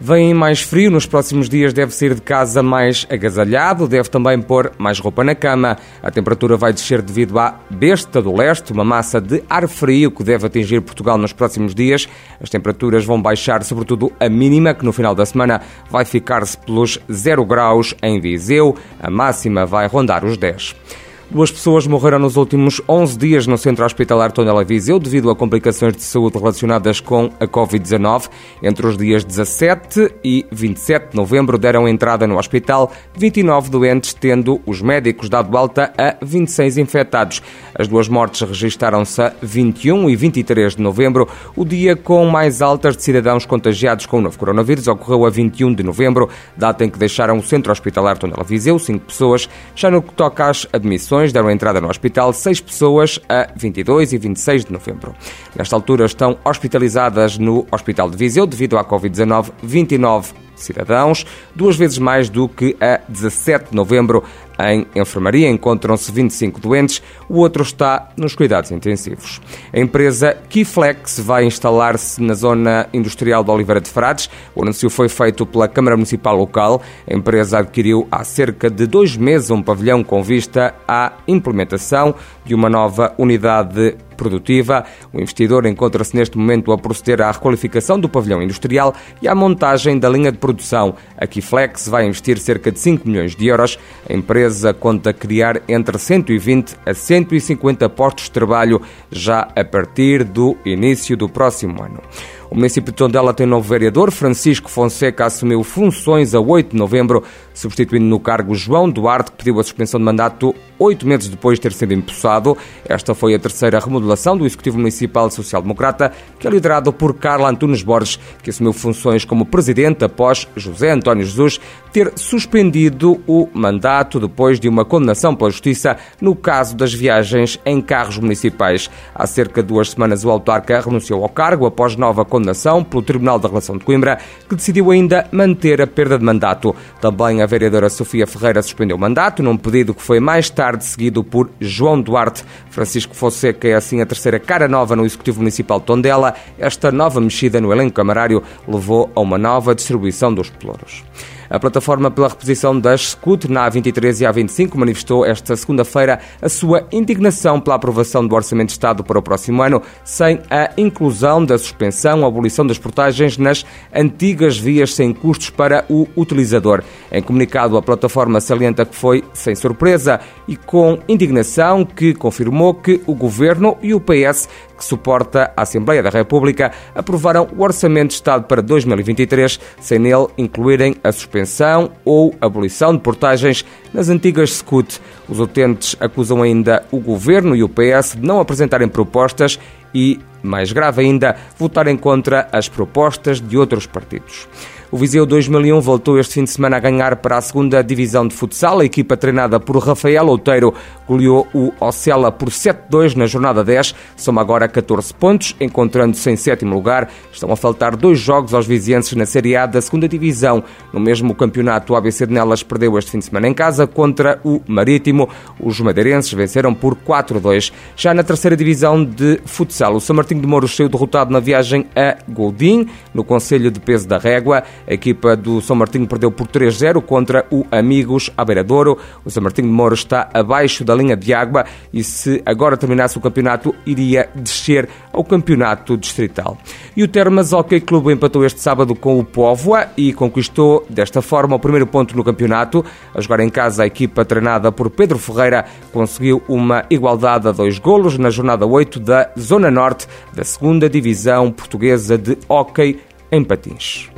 Vem mais frio, nos próximos dias deve sair de casa mais agasalhado, deve também pôr mais roupa na cama. A temperatura vai descer devido à besta do leste, uma massa de ar frio que deve atingir Portugal nos próximos dias. As temperaturas vão baixar, sobretudo a mínima, que no final da semana vai ficar-se pelos 0 graus em Viseu. A máxima vai rondar os 10. Duas pessoas morreram nos últimos 11 dias no centro hospitalar Tondela Viseu devido a complicações de saúde relacionadas com a Covid-19. Entre os dias 17 e 27 de novembro deram entrada no hospital 29 doentes, tendo os médicos dado alta a 26 infectados. As duas mortes registaram-se a 21 e 23 de novembro. O dia com mais altas de cidadãos contagiados com o novo coronavírus ocorreu a 21 de novembro, data em que deixaram o centro hospitalar Tondela Viseu, cinco pessoas. Já no que toca às admissões, deram entrada no hospital seis pessoas a 22 e 26 de novembro. Nesta altura estão hospitalizadas no Hospital de Viseu devido à Covid-19 29 cidadãos, duas vezes mais do que a 17 de novembro. Em enfermaria encontram-se 25 doentes, o outro está nos cuidados intensivos. A empresa Keyflex vai instalar-se na zona industrial de Oliveira de Frades. O anúncio foi feito pela Câmara Municipal local. A empresa adquiriu há cerca de dois meses um pavilhão com vista à implementação de uma nova unidade produtiva. O investidor encontra-se neste momento a proceder à requalificação do pavilhão industrial e à montagem da linha de produção. A Keyflex vai investir cerca de 5 milhões de euros. A empresa conta criar entre 120 a 150 postos de trabalho já a partir do início do próximo ano. O município de Tondela tem novo vereador. Francisco Fonseca assumiu funções a 8 de novembro, substituindo no cargo João Duarte, que pediu a suspensão de mandato oito meses depois de ter sido empossado. Esta foi a terceira remodelação do Executivo Municipal Social-Democrata, que é liderado por Carla Antunes Borges, que assumiu funções como presidente após José António Jesus ter suspendido o mandato depois de uma condenação pela Justiça no caso das viagens em carros municipais. Há cerca de duas semanas, o autarca renunciou ao cargo após nova condenação pelo Tribunal da Relação de Coimbra, que decidiu ainda manter a perda de mandato. Também a vereadora Sofia Ferreira suspendeu o mandato, num pedido que foi mais tarde seguido por João Duarte. Francisco Fonseca é assim a terceira cara nova no Executivo Municipal de Tondela. Esta nova mexida no elenco camarário levou a uma nova distribuição dos pelouros. A plataforma pela reposição das SCUT na A23 e A25 manifestou esta segunda-feira a sua indignação pela aprovação do Orçamento de Estado para o próximo ano, sem a inclusão da suspensão ou abolição das portagens nas antigas vias sem custos para o utilizador. Em comunicado, a plataforma salienta que foi sem surpresa e com indignação que confirmou que o Governo e o PS que suporta a Assembleia da República, aprovaram o Orçamento de Estado para 2023, sem nele incluírem a suspensão ou abolição de portagens nas antigas SCUT. Os utentes acusam ainda o Governo e o PS de não apresentarem propostas e, mais grave ainda, votarem contra as propostas de outros partidos. O Viseu 2001 voltou este fim de semana a ganhar para a segunda divisão de futsal. A equipa treinada por Rafael Outeiro goleou o Ocela por 7-2 na jornada 10. Soma agora 14 pontos, encontrando-se em sétimo lugar. Estão a faltar dois jogos aos vizienses na Série A da segunda divisão. No mesmo campeonato, o ABC de Nelas perdeu este fim de semana em casa contra o Marítimo. Os madeirenses venceram por 4-2. Já na terceira divisão de futsal, o São Martinho de Mouros saiu derrotado na viagem a Goldim, no Conselho de Peso da Régua. A equipa do São Martinho perdeu por 3-0 contra o Amigos à Beira-Douro. O São Martinho de Moro está abaixo da linha de água e se agora terminasse o campeonato, iria descer ao campeonato distrital. E o Termas Hockey Clube empatou este sábado com o Póvoa e conquistou desta forma o primeiro ponto no campeonato. A jogar em casa, a equipa treinada por Pedro Ferreira conseguiu uma igualdade a dois golos na jornada 8 da Zona Norte da segunda Divisão Portuguesa de Hockey em Patins.